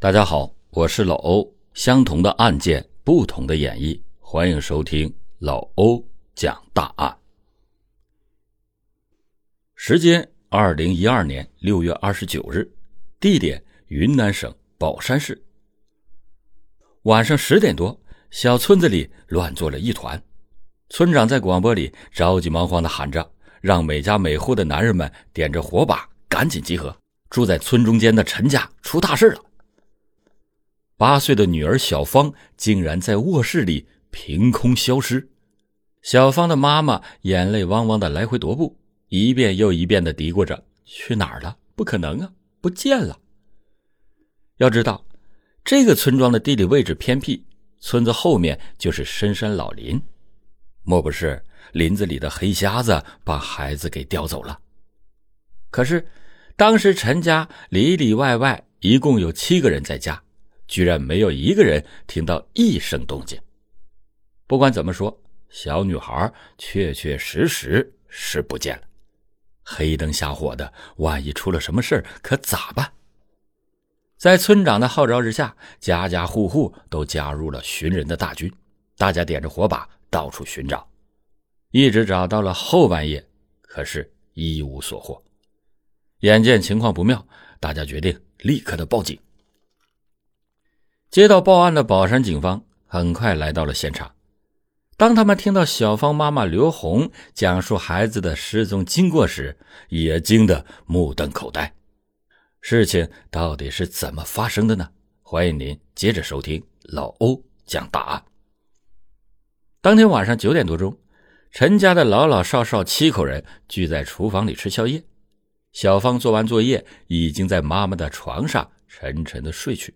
大家好，我是老欧。相同的案件，不同的演绎，欢迎收听老欧讲大案。时间：二零一二年六月二十九日，地点：云南省保山市。晚上十点多，小村子里乱作了一团。村长在广播里着急忙慌的喊着，让每家每户的男人们点着火把，赶紧集合。住在村中间的陈家出大事了。八岁的女儿小芳竟然在卧室里凭空消失，小芳的妈妈眼泪汪汪的来回踱步，一遍又一遍的嘀咕着：“去哪儿了？不可能啊，不见了。”要知道，这个村庄的地理位置偏僻，村子后面就是深山老林，莫不是林子里的黑瞎子把孩子给叼走了？可是，当时陈家里里外外一共有七个人在家。居然没有一个人听到一声动静。不管怎么说，小女孩确确实实是不见了。黑灯瞎火的，万一出了什么事可咋办？在村长的号召之下，家家户户都加入了寻人的大军。大家点着火把到处寻找，一直找到了后半夜，可是一无所获。眼见情况不妙，大家决定立刻的报警。接到报案的宝山警方很快来到了现场。当他们听到小芳妈妈刘红讲述孩子的失踪经过时，也惊得目瞪口呆。事情到底是怎么发生的呢？欢迎您接着收听老欧讲大案。当天晚上九点多钟，陈家的老老少少七口人聚在厨房里吃宵夜。小芳做完作业，已经在妈妈的床上沉沉的睡去。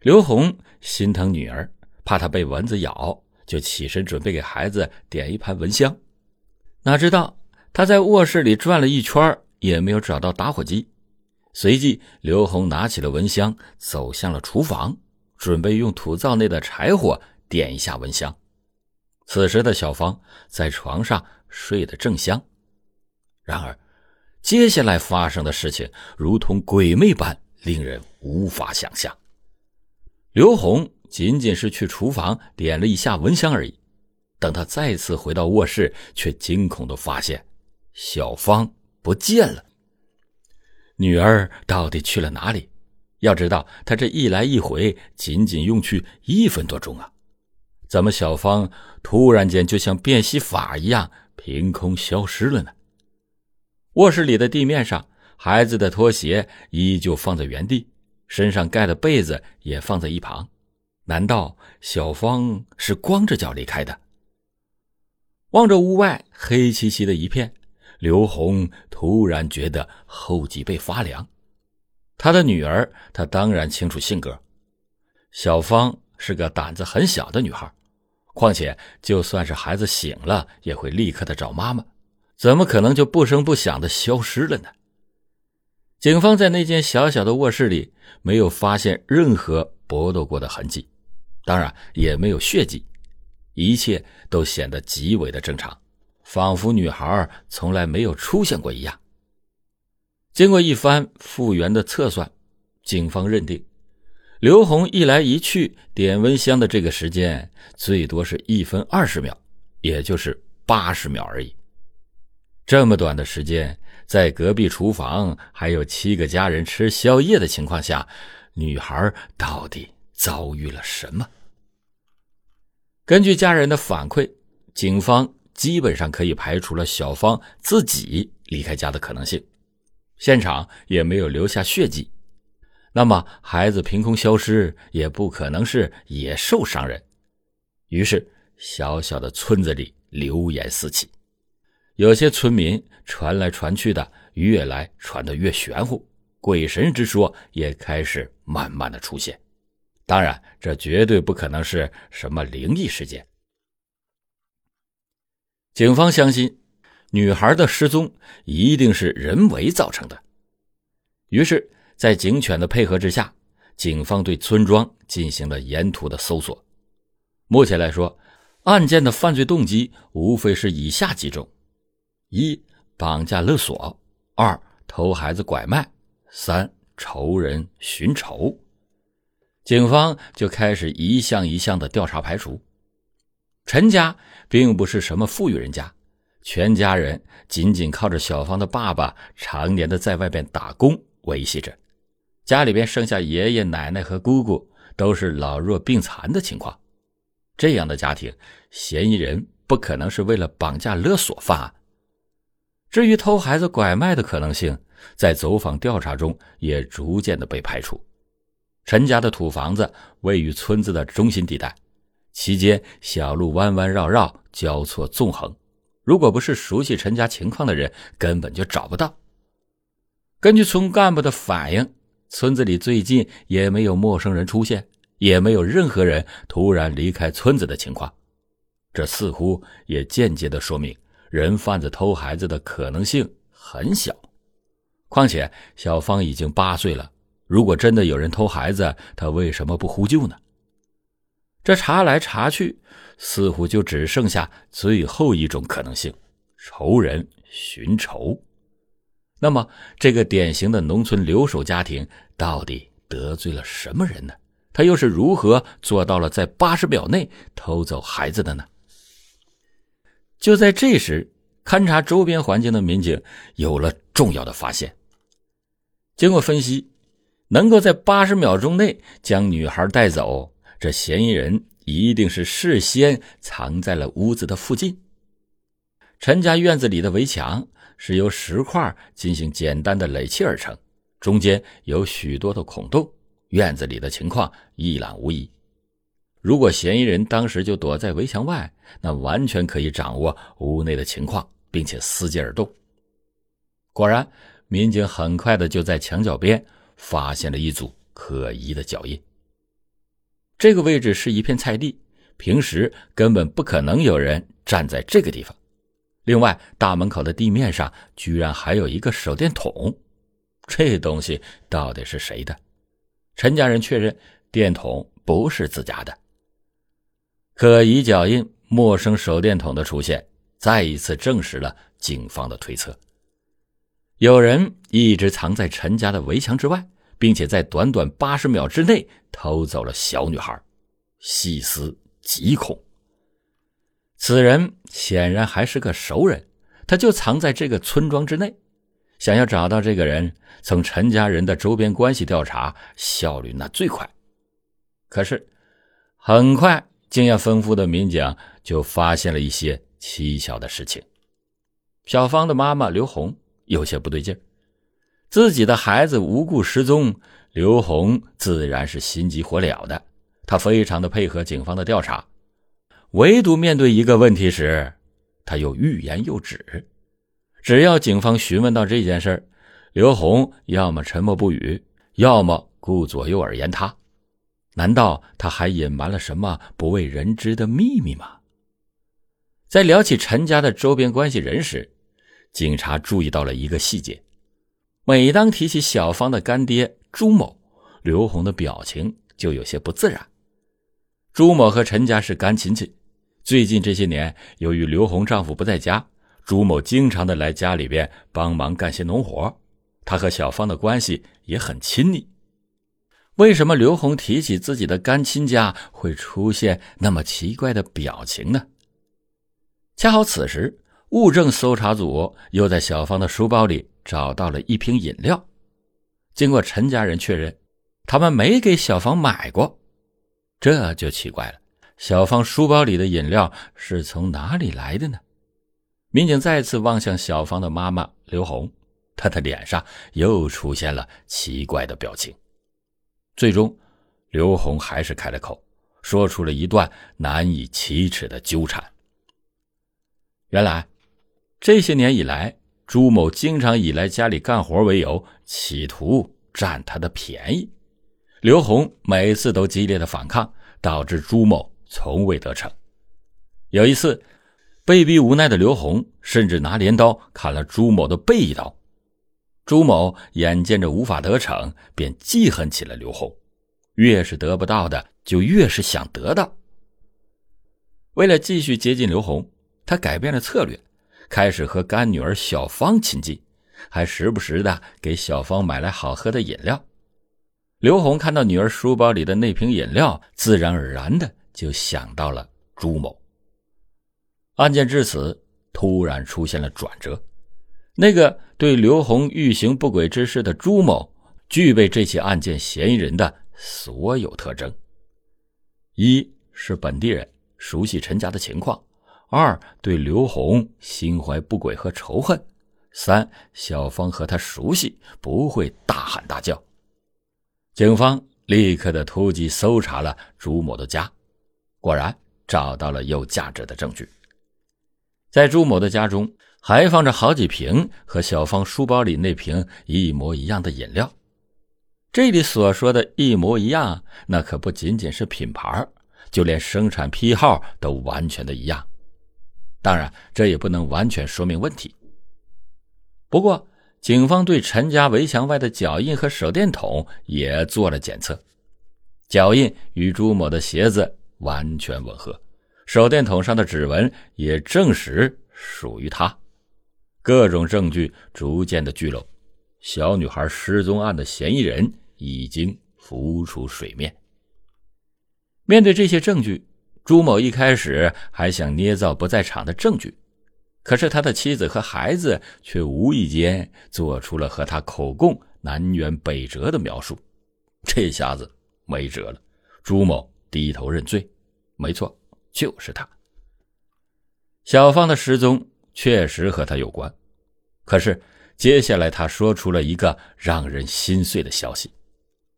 刘红心疼女儿，怕她被蚊子咬，就起身准备给孩子点一盘蚊香。哪知道他在卧室里转了一圈，也没有找到打火机。随即，刘红拿起了蚊香，走向了厨房，准备用土灶内的柴火点一下蚊香。此时的小芳在床上睡得正香。然而，接下来发生的事情如同鬼魅般，令人无法想象。刘红仅仅是去厨房点了一下蚊香而已，等他再次回到卧室，却惊恐的发现小芳不见了。女儿到底去了哪里？要知道，他这一来一回仅仅用去一分多钟啊，怎么小芳突然间就像变戏法一样凭空消失了呢？卧室里的地面上，孩子的拖鞋依旧放在原地。身上盖的被子也放在一旁，难道小芳是光着脚离开的？望着屋外黑漆漆的一片，刘红突然觉得后脊背发凉。他的女儿，他当然清楚性格。小芳是个胆子很小的女孩，况且就算是孩子醒了，也会立刻的找妈妈，怎么可能就不声不响的消失了呢？警方在那间小小的卧室里没有发现任何搏斗过的痕迹，当然也没有血迹，一切都显得极为的正常，仿佛女孩从来没有出现过一样。经过一番复原的测算，警方认定，刘红一来一去点蚊香的这个时间最多是一分二十秒，也就是八十秒而已。这么短的时间。在隔壁厨房还有七个家人吃宵夜的情况下，女孩到底遭遇了什么？根据家人的反馈，警方基本上可以排除了小芳自己离开家的可能性，现场也没有留下血迹，那么孩子凭空消失也不可能是野兽伤人。于是，小小的村子里流言四起。有些村民传来传去的，越来传得越玄乎，鬼神之说也开始慢慢的出现。当然，这绝对不可能是什么灵异事件。警方相信，女孩的失踪一定是人为造成的。于是，在警犬的配合之下，警方对村庄进行了沿途的搜索。目前来说，案件的犯罪动机无非是以下几种。一绑架勒索，二偷孩子拐卖，三仇人寻仇，警方就开始一项一项的调查排除。陈家并不是什么富裕人家，全家人仅仅靠着小芳的爸爸常年的在外边打工维系着，家里边剩下爷爷奶奶和姑姑都是老弱病残的情况。这样的家庭，嫌疑人不可能是为了绑架勒索犯案。至于偷孩子拐卖的可能性，在走访调查中也逐渐的被排除。陈家的土房子位于村子的中心地带。期间，小路弯弯绕绕，交错纵横。如果不是熟悉陈家情况的人，根本就找不到。根据村干部的反映，村子里最近也没有陌生人出现，也没有任何人突然离开村子的情况。这似乎也间接的说明，人贩子偷孩子的可能性很小。况且，小芳已经八岁了，如果真的有人偷孩子，他为什么不呼救呢？这查来查去，似乎就只剩下最后一种可能性：仇人寻仇。那么，这个典型的农村留守家庭到底得罪了什么人呢？他又是如何做到了在八十秒内偷走孩子的呢？就在这时，勘察周边环境的民警有了重要的发现。经过分析，能够在八十秒钟内将女孩带走。这嫌疑人一定是事先藏在了屋子的附近。陈家院子里的围墙是由石块进行简单的垒砌而成，中间有许多的孔洞，院子里的情况一览无遗。如果嫌疑人当时就躲在围墙外，那完全可以掌握屋内的情况，并且伺机而动。果然，民警很快的就在墙角边发现了一组可疑的脚印。这个位置是一片菜地，平时根本不可能有人站在这个地方。另外，大门口的地面上居然还有一个手电筒，这东西到底是谁的？陈家人确认电筒不是自家的。可疑脚印、陌生手电筒的出现，再一次证实了警方的推测：有人一直藏在陈家的围墙之外。并且在短短八十秒之内偷走了小女孩，细思极恐。此人显然还是个熟人，他就藏在这个村庄之内。想要找到这个人，从陈家人的周边关系调查，效率那最快。可是，很快经验丰富的民警就发现了一些蹊跷的事情。小芳的妈妈刘红有些不对劲儿。自己的孩子无故失踪，刘红自然是心急火燎的。他非常的配合警方的调查，唯独面对一个问题时，他又欲言又止。只要警方询问到这件事刘红要么沉默不语，要么顾左右而言他。难道他还隐瞒了什么不为人知的秘密吗？在聊起陈家的周边关系人时，警察注意到了一个细节。每当提起小芳的干爹朱某，刘红的表情就有些不自然。朱某和陈家是干亲戚，最近这些年，由于刘红丈夫不在家，朱某经常的来家里边帮忙干些农活，他和小芳的关系也很亲密。为什么刘红提起自己的干亲家会出现那么奇怪的表情呢？恰好此时，物证搜查组又在小芳的书包里。找到了一瓶饮料，经过陈家人确认，他们没给小芳买过，这就奇怪了。小芳书包里的饮料是从哪里来的呢？民警再次望向小芳的妈妈刘红，她的脸上又出现了奇怪的表情。最终，刘红还是开了口，说出了一段难以启齿的纠缠。原来，这些年以来。朱某经常以来家里干活为由，企图占他的便宜。刘红每次都激烈的反抗，导致朱某从未得逞。有一次，被逼无奈的刘红甚至拿镰刀砍了朱某的背一刀。朱某眼见着无法得逞，便记恨起了刘红。越是得不到的，就越是想得到。为了继续接近刘红，他改变了策略。开始和干女儿小芳亲近，还时不时的给小芳买来好喝的饮料。刘红看到女儿书包里的那瓶饮料，自然而然的就想到了朱某。案件至此突然出现了转折，那个对刘红欲行不轨之事的朱某，具备这起案件嫌疑人的所有特征：一是本地人，熟悉陈家的情况；二对刘红心怀不轨和仇恨；三小芳和他熟悉，不会大喊大叫。警方立刻的突击搜查了朱某的家，果然找到了有价值的证据。在朱某的家中还放着好几瓶和小芳书包里那瓶一模一样的饮料。这里所说的一模一样，那可不仅仅是品牌，就连生产批号都完全的一样。当然，这也不能完全说明问题。不过，警方对陈家围墙外的脚印和手电筒也做了检测，脚印与朱某的鞋子完全吻合，手电筒上的指纹也证实属于他。各种证据逐渐的聚拢，小女孩失踪案的嫌疑人已经浮出水面。面对这些证据，朱某一开始还想捏造不在场的证据。可是他的妻子和孩子却无意间做出了和他口供南辕北辙的描述，这下子没辙了。朱某低头认罪，没错，就是他。小芳的失踪确实和他有关，可是接下来他说出了一个让人心碎的消息：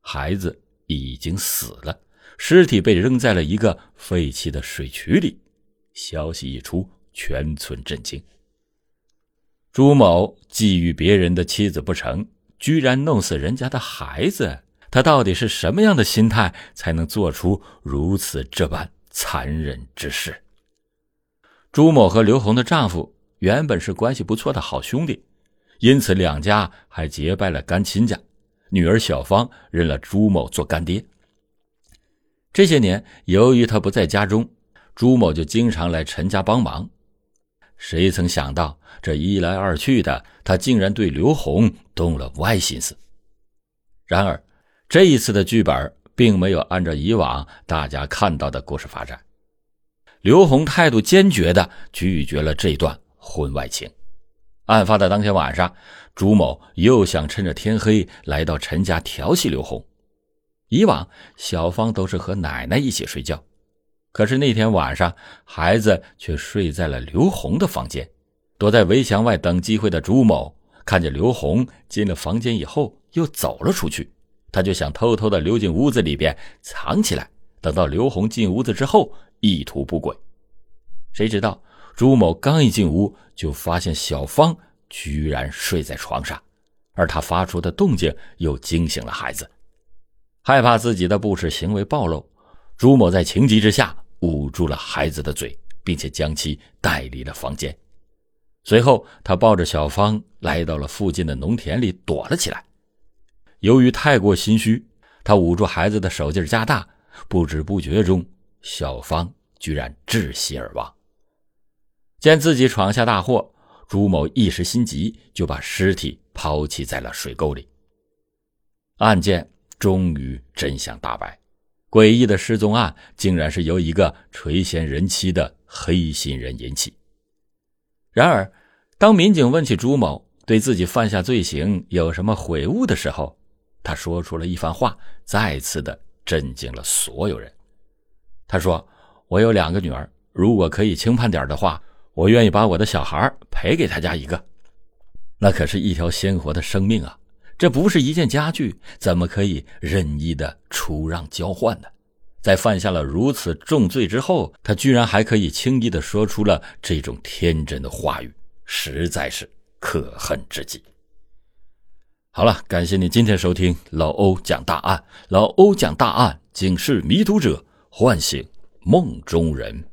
孩子已经死了，尸体被扔在了一个废弃的水渠里。消息一出。全村震惊。朱某觊觎别人的妻子不成，居然弄死人家的孩子，他到底是什么样的心态，才能做出如此这般残忍之事？朱某和刘红的丈夫原本是关系不错的好兄弟，因此两家还结拜了干亲家。女儿小芳认了朱某做干爹。这些年，由于他不在家中，朱某就经常来陈家帮忙。谁曾想到，这一来二去的，他竟然对刘红动了歪心思。然而，这一次的剧本并没有按照以往大家看到的故事发展。刘红态度坚决的拒绝了这段婚外情。案发的当天晚上，朱某又想趁着天黑来到陈家调戏刘红。以往，小芳都是和奶奶一起睡觉。可是那天晚上，孩子却睡在了刘红的房间。躲在围墙外等机会的朱某看见刘红进了房间以后，又走了出去。他就想偷偷的溜进屋子里边藏起来，等到刘红进屋子之后，意图不轨。谁知道朱某刚一进屋，就发现小芳居然睡在床上，而他发出的动静又惊醒了孩子。害怕自己的不耻行为暴露，朱某在情急之下。捂住了孩子的嘴，并且将其带离了房间。随后，他抱着小芳来到了附近的农田里躲了起来。由于太过心虚，他捂住孩子的手劲加大，不知不觉中，小芳居然窒息而亡。见自己闯下大祸，朱某一时心急，就把尸体抛弃在了水沟里。案件终于真相大白。诡异的失踪案，竟然是由一个垂涎人妻的黑心人引起。然而，当民警问起朱某对自己犯下罪行有什么悔悟的时候，他说出了一番话，再次的震惊了所有人。他说：“我有两个女儿，如果可以轻判点的话，我愿意把我的小孩赔给他家一个。那可是一条鲜活的生命啊！”这不是一件家具，怎么可以任意的出让交换呢？在犯下了如此重罪之后，他居然还可以轻易的说出了这种天真的话语，实在是可恨至极。好了，感谢你今天收听老欧讲大案，老欧讲大案，警示迷途者，唤醒梦中人。